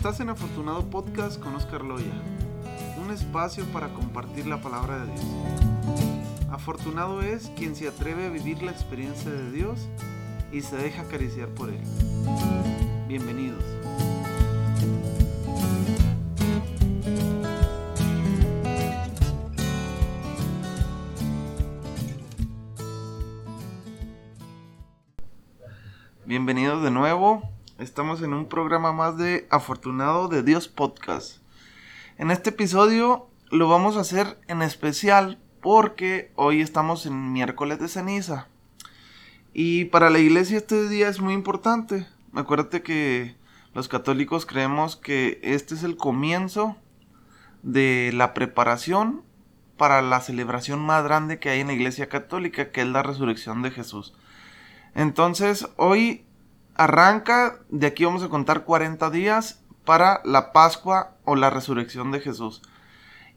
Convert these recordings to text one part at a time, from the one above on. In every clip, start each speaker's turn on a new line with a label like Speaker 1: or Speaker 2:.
Speaker 1: Estás en Afortunado Podcast con Oscar Loya, un espacio para compartir la palabra de Dios. Afortunado es quien se atreve a vivir la experiencia de Dios y se deja acariciar por Él. Bienvenidos. Bienvenidos de nuevo Estamos en un programa más de Afortunado de Dios Podcast. En este episodio lo vamos a hacer en especial porque hoy estamos en miércoles de ceniza. Y para la iglesia este día es muy importante. Acuérdate que los católicos creemos que este es el comienzo de la preparación para la celebración más grande que hay en la iglesia católica, que es la resurrección de Jesús. Entonces, hoy arranca, de aquí vamos a contar 40 días para la Pascua o la resurrección de Jesús.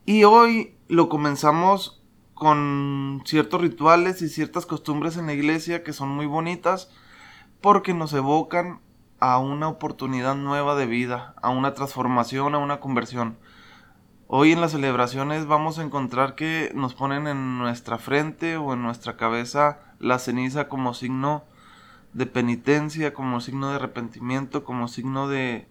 Speaker 1: Y hoy lo comenzamos con ciertos rituales y ciertas costumbres en la iglesia que son muy bonitas porque nos evocan a una oportunidad nueva de vida, a una transformación, a una conversión. Hoy en las celebraciones vamos a encontrar que nos ponen en nuestra frente o en nuestra cabeza la ceniza como signo de penitencia, como signo de arrepentimiento, como signo de,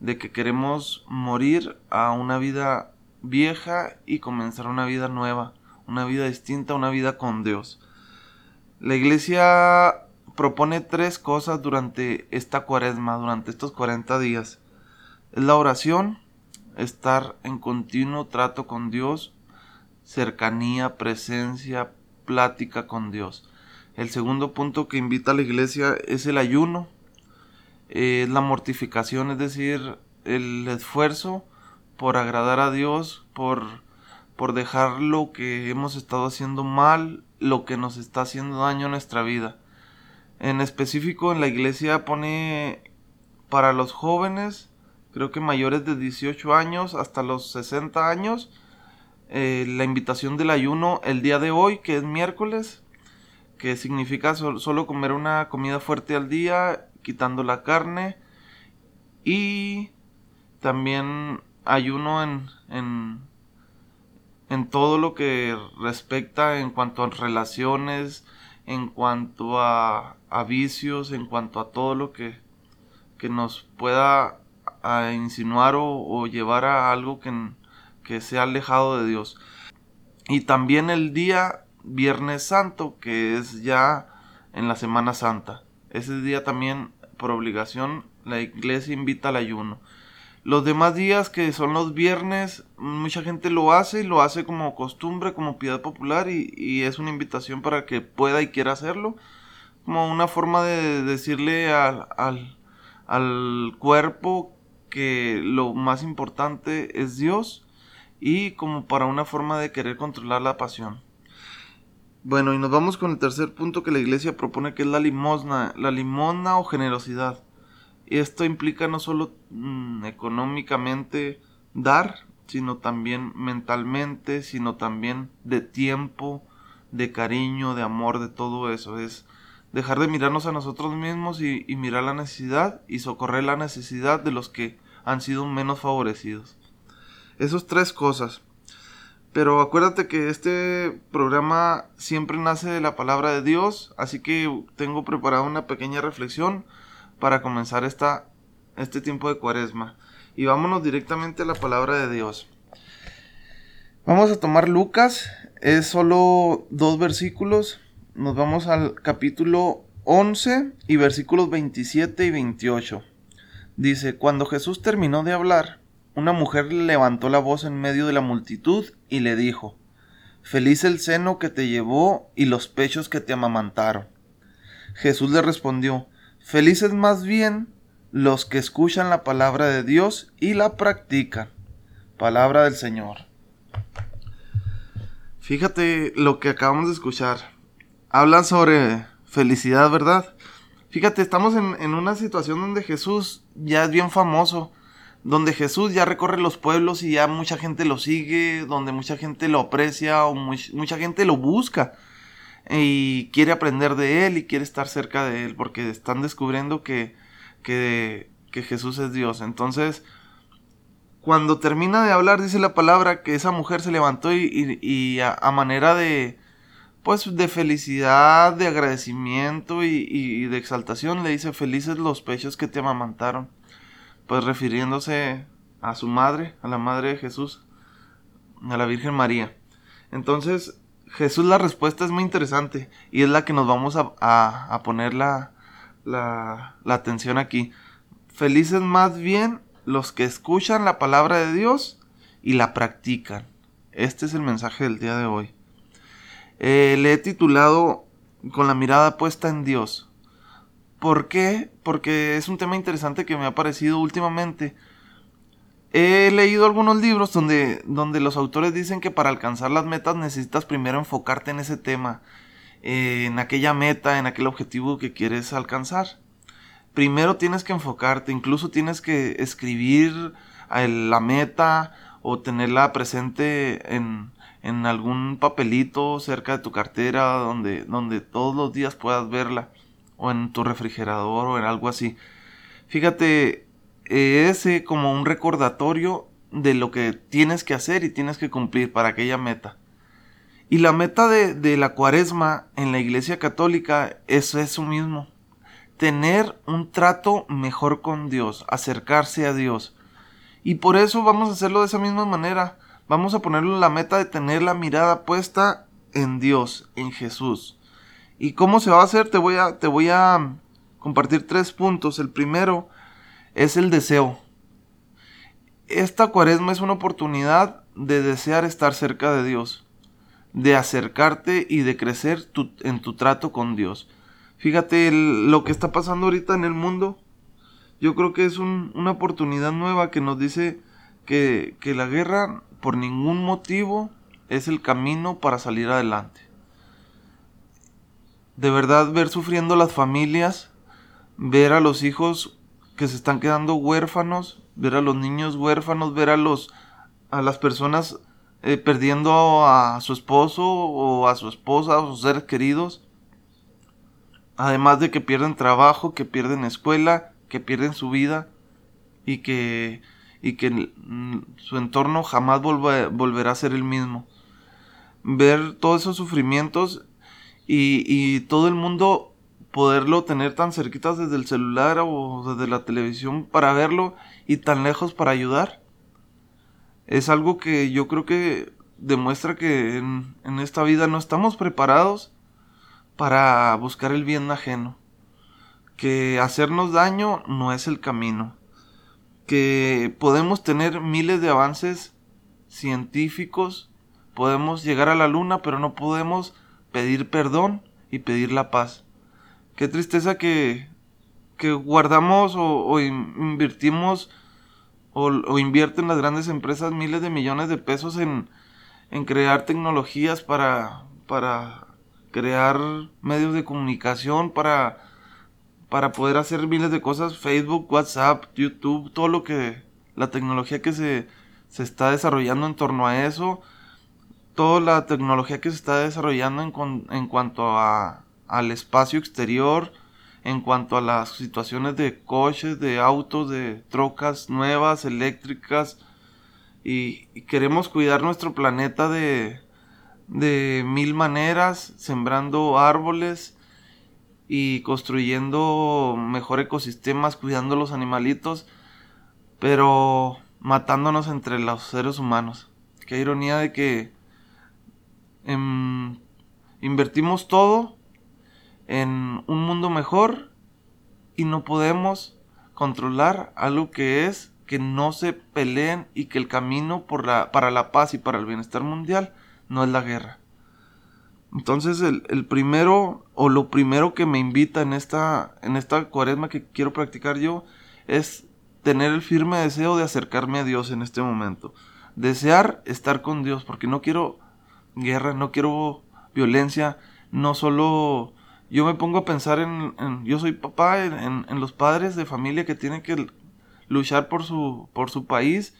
Speaker 1: de que queremos morir a una vida vieja y comenzar una vida nueva, una vida distinta, una vida con Dios. La iglesia propone tres cosas durante esta cuaresma, durante estos 40 días. Es la oración, estar en continuo trato con Dios, cercanía, presencia, plática con Dios. El segundo punto que invita a la iglesia es el ayuno, es la mortificación, es decir, el esfuerzo por agradar a Dios, por, por dejar lo que hemos estado haciendo mal, lo que nos está haciendo daño en nuestra vida. En específico en la iglesia pone para los jóvenes, creo que mayores de 18 años hasta los 60 años, eh, la invitación del ayuno el día de hoy, que es miércoles, que significa solo comer una comida fuerte al día, quitando la carne y también ayuno en, en, en todo lo que respecta en cuanto a relaciones, en cuanto a, vicios, en cuanto a todo lo que, que nos pueda insinuar o, o, llevar a algo que, que sea alejado de Dios. Y también el día Viernes Santo, que es ya en la Semana Santa. Ese día también, por obligación, la iglesia invita al ayuno. Los demás días que son los viernes, mucha gente lo hace y lo hace como costumbre, como piedad popular y, es una invitación para que pueda y quiera hacerlo. Como una forma de decirle al, al, al cuerpo que lo más importante es Dios y como para una forma de querer controlar la pasión. Bueno, y nos vamos con el tercer punto que la iglesia propone, que es la limosna, la limosna o generosidad. Esto implica no solo mm, económicamente dar, sino también mentalmente, sino también de tiempo, de cariño, de amor, de todo eso. Es dejar de mirarnos a nosotros mismos y, y mirar la necesidad y socorrer la necesidad de los que han sido menos favorecidos. Esas tres cosas. Pero acuérdate que este programa siempre nace de la palabra de Dios, así que tengo preparada una pequeña reflexión para comenzar esta, este tiempo de cuaresma. Y vámonos directamente a la palabra de Dios. Vamos a tomar Lucas, es solo dos versículos. Nos vamos al capítulo 11 y versículos 27 y 28. Dice, cuando Jesús terminó de hablar, una mujer levantó la voz en medio de la multitud y le dijo, Feliz el seno que te llevó y los pechos que te amamantaron. Jesús le respondió, Felices más bien los que escuchan la palabra de Dios y la practican. Palabra del Señor. Fíjate lo que acabamos de escuchar. Hablan sobre felicidad, ¿verdad? Fíjate, estamos en, en una situación donde Jesús ya es bien famoso donde Jesús ya recorre los pueblos y ya mucha gente lo sigue, donde mucha gente lo aprecia o mucha gente lo busca y quiere aprender de él y quiere estar cerca de él porque están descubriendo que, que, que Jesús es Dios. Entonces, cuando termina de hablar, dice la palabra que esa mujer se levantó y, a, manera de, pues, de felicidad, de agradecimiento y, de exaltación, le dice, felices los pechos que te amamantaron. Pues refiriéndose a su madre, a la madre de Jesús, a la Virgen María. Entonces, Jesús la respuesta es muy interesante y es la que nos vamos a, poner la, la, la atención aquí. Felices más bien los que escuchan la palabra de Dios y la practican. Este es el mensaje del día de hoy. Eh, le he titulado Con la mirada puesta en Dios. ¿Por qué? Porque es un tema interesante que me ha parecido últimamente. He leído algunos libros donde, donde los autores dicen que para alcanzar las metas necesitas primero enfocarte en ese tema, eh, en aquella meta, en aquel objetivo que quieres alcanzar primero tienes que enfocarte, incluso tienes que escribir la meta o tenerla presente en, en, algún papelito cerca de tu cartera donde, donde todos los días puedas verla o en tu refrigerador o en algo así. Fíjate, ese como un recordatorio de lo que tienes que hacer y tienes que cumplir para aquella meta. Y la meta de, de la cuaresma en la iglesia católica es eso mismo, tener un trato mejor con Dios, acercarse a Dios. Y por eso vamos a hacerlo de esa misma manera. Vamos a ponerle la meta de tener la mirada puesta en Dios, en Jesús. ¿Y cómo se va a hacer? Te voy a, te voy a compartir tres puntos. El primero es el deseo. Esta cuaresma es una oportunidad de desear estar cerca de Dios, de acercarte y de crecer en tu trato con Dios. Fíjate lo que está pasando ahorita en el mundo. Yo creo que es una oportunidad nueva que nos dice que, que la guerra por ningún motivo es el camino para salir adelante. De verdad ver sufriendo las familias, ver a los hijos que se están quedando huérfanos, ver a los niños huérfanos, ver a los a las personas eh, perdiendo a su esposo o a su esposa, a sus seres queridos. Además de que pierden trabajo, que pierden escuela, que pierden su vida y que, y que su entorno jamás volverá a ser el mismo. Ver todos esos sufrimientos y, todo el mundo poderlo tener tan cerquitas desde el celular o desde la televisión para verlo y tan lejos para ayudar. Es algo que yo creo que demuestra que en esta vida no estamos preparados para buscar el bien ajeno, que hacernos daño no es el camino, que podemos tener miles de avances científicos, podemos llegar a la luna, pero no podemos pedir perdón y pedir la paz. Qué tristeza que, que guardamos o, invertimos o, o, invierten las grandes empresas miles de millones de pesos en, en crear tecnologías para, para crear medios de comunicación para, para poder hacer miles de cosas, Facebook, WhatsApp, YouTube, todo lo que la tecnología que se, se está desarrollando en torno a eso, toda la tecnología que se está desarrollando en, en cuanto a, al espacio exterior, en cuanto a las situaciones de coches, de autos, de trocas nuevas, eléctricas, y queremos cuidar nuestro planeta de, de mil maneras, sembrando árboles y construyendo mejor ecosistemas, cuidando los animalitos, pero matándonos entre los seres humanos. Qué ironía de que em, invertimos todo en un mundo mejor y no podemos controlar algo que es que no se peleen y que el camino para la paz y para el bienestar mundial no es la guerra. Entonces el, primero o lo primero que me invita en esta, en esta cuaresma que quiero practicar yo es tener el firme deseo de acercarme a Dios en este momento. Desear estar con Dios porque no quiero guerra, no quiero violencia, no solo... Yo me pongo a pensar en... yo soy papá, en, en, los padres de familia que tienen que luchar por su, por su país.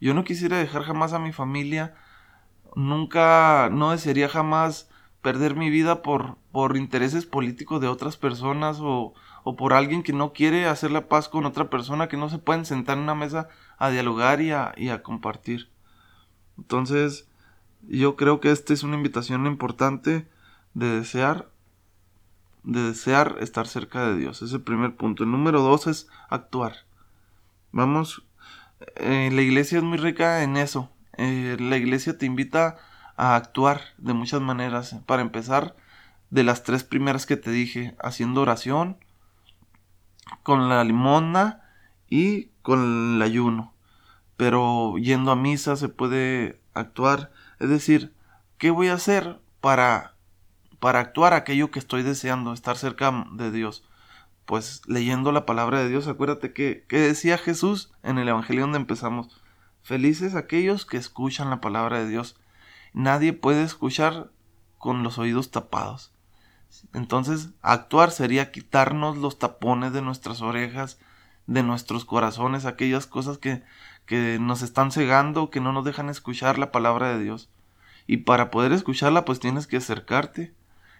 Speaker 1: Yo no quisiera dejar jamás a mi familia nunca, no desearía jamás perder mi vida por, por intereses políticos de otras personas o, o por alguien que no quiere hacer la paz con otra persona, que no se pueden sentar en una mesa a dialogar y a, y a compartir. Entonces, yo creo que esta es una invitación importante de desear, de desear estar cerca de Dios. Es el primer punto. El número dos es actuar. Vamos, eh, la iglesia es muy rica en eso. Eh, la iglesia te invita a actuar de muchas maneras. Para empezar, de las tres primeras que te dije, haciendo oración, con la limona y con el ayuno. Pero yendo a misa se puede actuar. Es decir, ¿qué voy a hacer para, para actuar aquello que estoy deseando, estar cerca de Dios? Pues leyendo la palabra de Dios, acuérdate que, que decía Jesús en el Evangelio donde empezamos. Felices aquellos que escuchan la palabra de Dios. Nadie puede escuchar con los oídos tapados. Entonces, actuar sería quitarnos los tapones de nuestras orejas, de nuestros corazones, aquellas cosas que, que nos están cegando, que no nos dejan escuchar la palabra de Dios. Y para poder escucharla, pues tienes que acercarte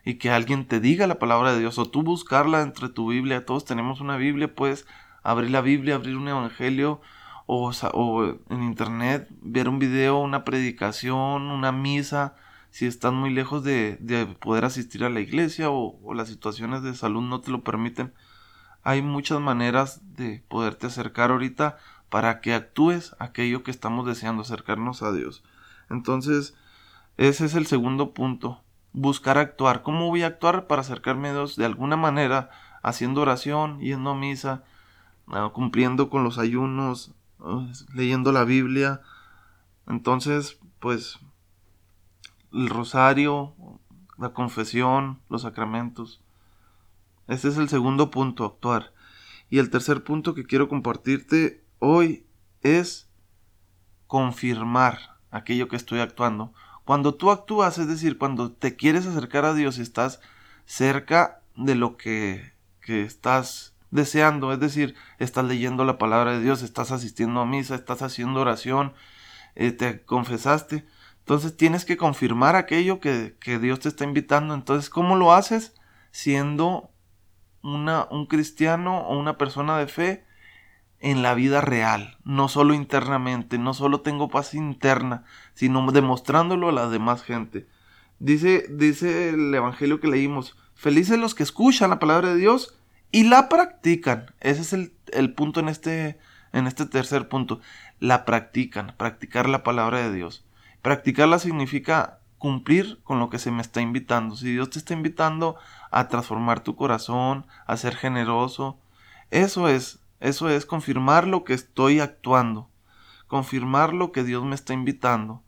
Speaker 1: y que alguien te diga la palabra de Dios, o tú buscarla entre tu Biblia. Todos tenemos una Biblia, puedes abrir la Biblia, abrir un evangelio, o, o en internet, ver un video, una predicación, una misa, si estás muy lejos de, de poder asistir a la iglesia o, o, las situaciones de salud no te lo permiten, hay muchas maneras de poderte acercar ahorita para que actúes aquello que estamos deseando, acercarnos a Dios. Entonces, ese es el segundo punto, buscar actuar. ¿Cómo voy a actuar para acercarme a Dios? De alguna manera, haciendo oración, yendo a misa, ah, cumpliendo con los ayunos, ah, leyendo la Biblia. Entonces, pues el rosario, la confesión, los sacramentos. Este es el segundo punto, actuar. Y el tercer punto que quiero compartirte hoy es confirmar aquello que estoy actuando. Cuando tú actúas, es decir, cuando te quieres acercar a Dios y estás cerca de lo que, que estás deseando, es decir, estás leyendo la palabra de Dios, estás asistiendo a misa, estás haciendo oración, eh, te confesaste, entonces tienes que confirmar aquello que, Dios te está invitando. Entonces, ¿cómo lo haces? Siendo una, un cristiano o una persona de fe en la vida real, no solo internamente, no solo tengo paz interna, sino demostrándolo a la demás gente. Dice, dice el Evangelio que leímos, felices los que escuchan la palabra de Dios y la practican. Ese es el, el punto en este, en este tercer punto. La practican, practicar la palabra de Dios. Practicarla significa cumplir con lo que se me está invitando. Si Dios te está invitando a transformar tu corazón, a ser generoso, eso es, eso es confirmar lo que estoy actuando, confirmar lo que Dios me está invitando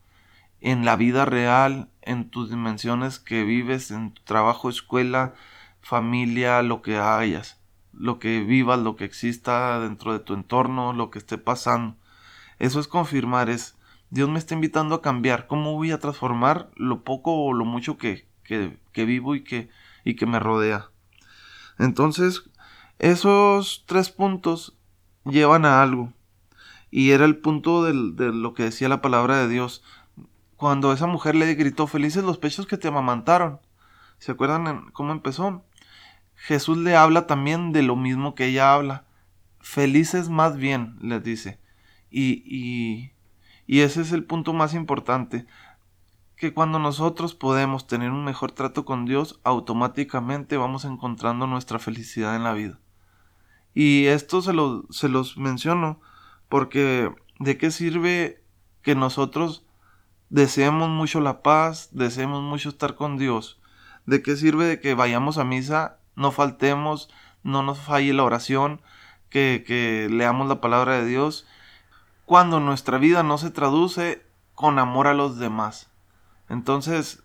Speaker 1: en la vida real, en tus dimensiones que vives, en tu trabajo, escuela, familia, lo que hayas, lo que vivas, lo que exista dentro de tu entorno, lo que esté pasando. Eso es confirmar, es Dios me está invitando a cambiar. ¿Cómo voy a transformar lo poco o lo mucho que, que, vivo y que, y que me rodea? Entonces, esos tres puntos llevan a algo. Y era el punto de lo que decía la palabra de Dios. Cuando esa mujer le gritó, felices los pechos que te amamantaron. ¿Se acuerdan cómo empezó? Jesús le habla también de lo mismo que ella habla. Felices más bien, les dice. Y, y, y ese es el punto más importante, que cuando nosotros podemos tener un mejor trato con Dios, automáticamente vamos encontrando nuestra felicidad en la vida. Y esto se, lo, se los menciono porque ¿de qué sirve que nosotros deseemos mucho la paz, deseemos mucho estar con Dios? ¿De qué sirve de que vayamos a misa, no faltemos, no nos falle la oración, que, que leamos la palabra de Dios cuando nuestra vida no se traduce con amor a los demás. Entonces,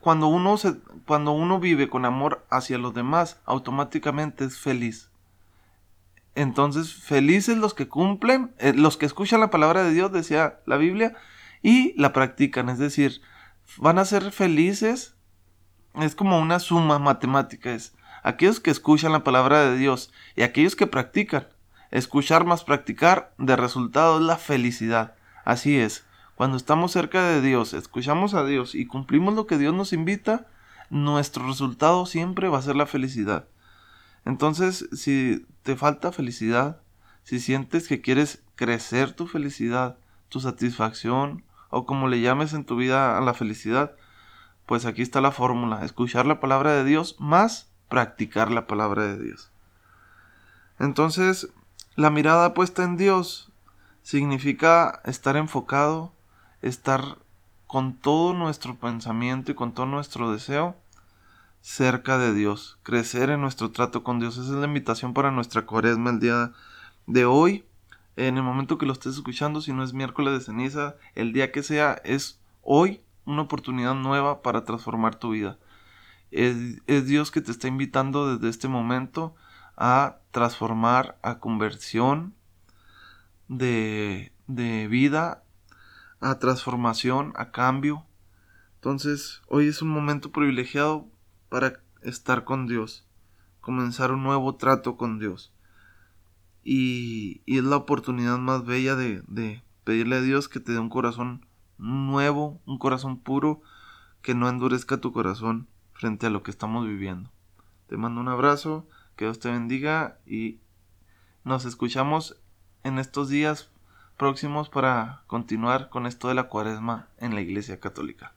Speaker 1: cuando uno, se, cuando uno vive con amor hacia los demás, automáticamente es feliz. Entonces, felices los que cumplen, eh, los que escuchan la palabra de Dios, decía la Biblia, y la practican. Es decir, van a ser felices. Es como una suma matemática. Es aquellos que escuchan la palabra de Dios y aquellos que practican. Escuchar más practicar, de resultado es la felicidad. Así es, cuando estamos cerca de Dios, escuchamos a Dios y cumplimos lo que Dios nos invita, nuestro resultado siempre va a ser la felicidad. Entonces, si te falta felicidad, Si sientes que quieres crecer tu felicidad, tu satisfacción o como le llames en tu vida a la felicidad, pues aquí está la fórmula, escuchar la palabra de Dios más practicar la palabra de Dios. Entonces, la mirada puesta en Dios significa estar enfocado, estar con todo nuestro pensamiento y con todo nuestro deseo cerca de Dios, crecer en nuestro trato con Dios. Esa es la invitación para nuestra cuaresma el día de hoy. En el momento que lo estés escuchando, si no es miércoles de ceniza, el día que sea, es hoy una oportunidad nueva para transformar tu vida. Es, es Dios que te está invitando desde este momento a transformar, a conversión de, de vida, a transformación, a cambio. Entonces, hoy es un momento privilegiado para estar con Dios, comenzar un nuevo trato con Dios. Y, es la oportunidad más bella de pedirle a Dios que te dé un corazón nuevo, un corazón puro, que no endurezca tu corazón frente a lo que estamos viviendo. Te mando un abrazo que Dios te bendiga y nos escuchamos en estos días próximos para continuar con esto de la cuaresma en la Iglesia Católica.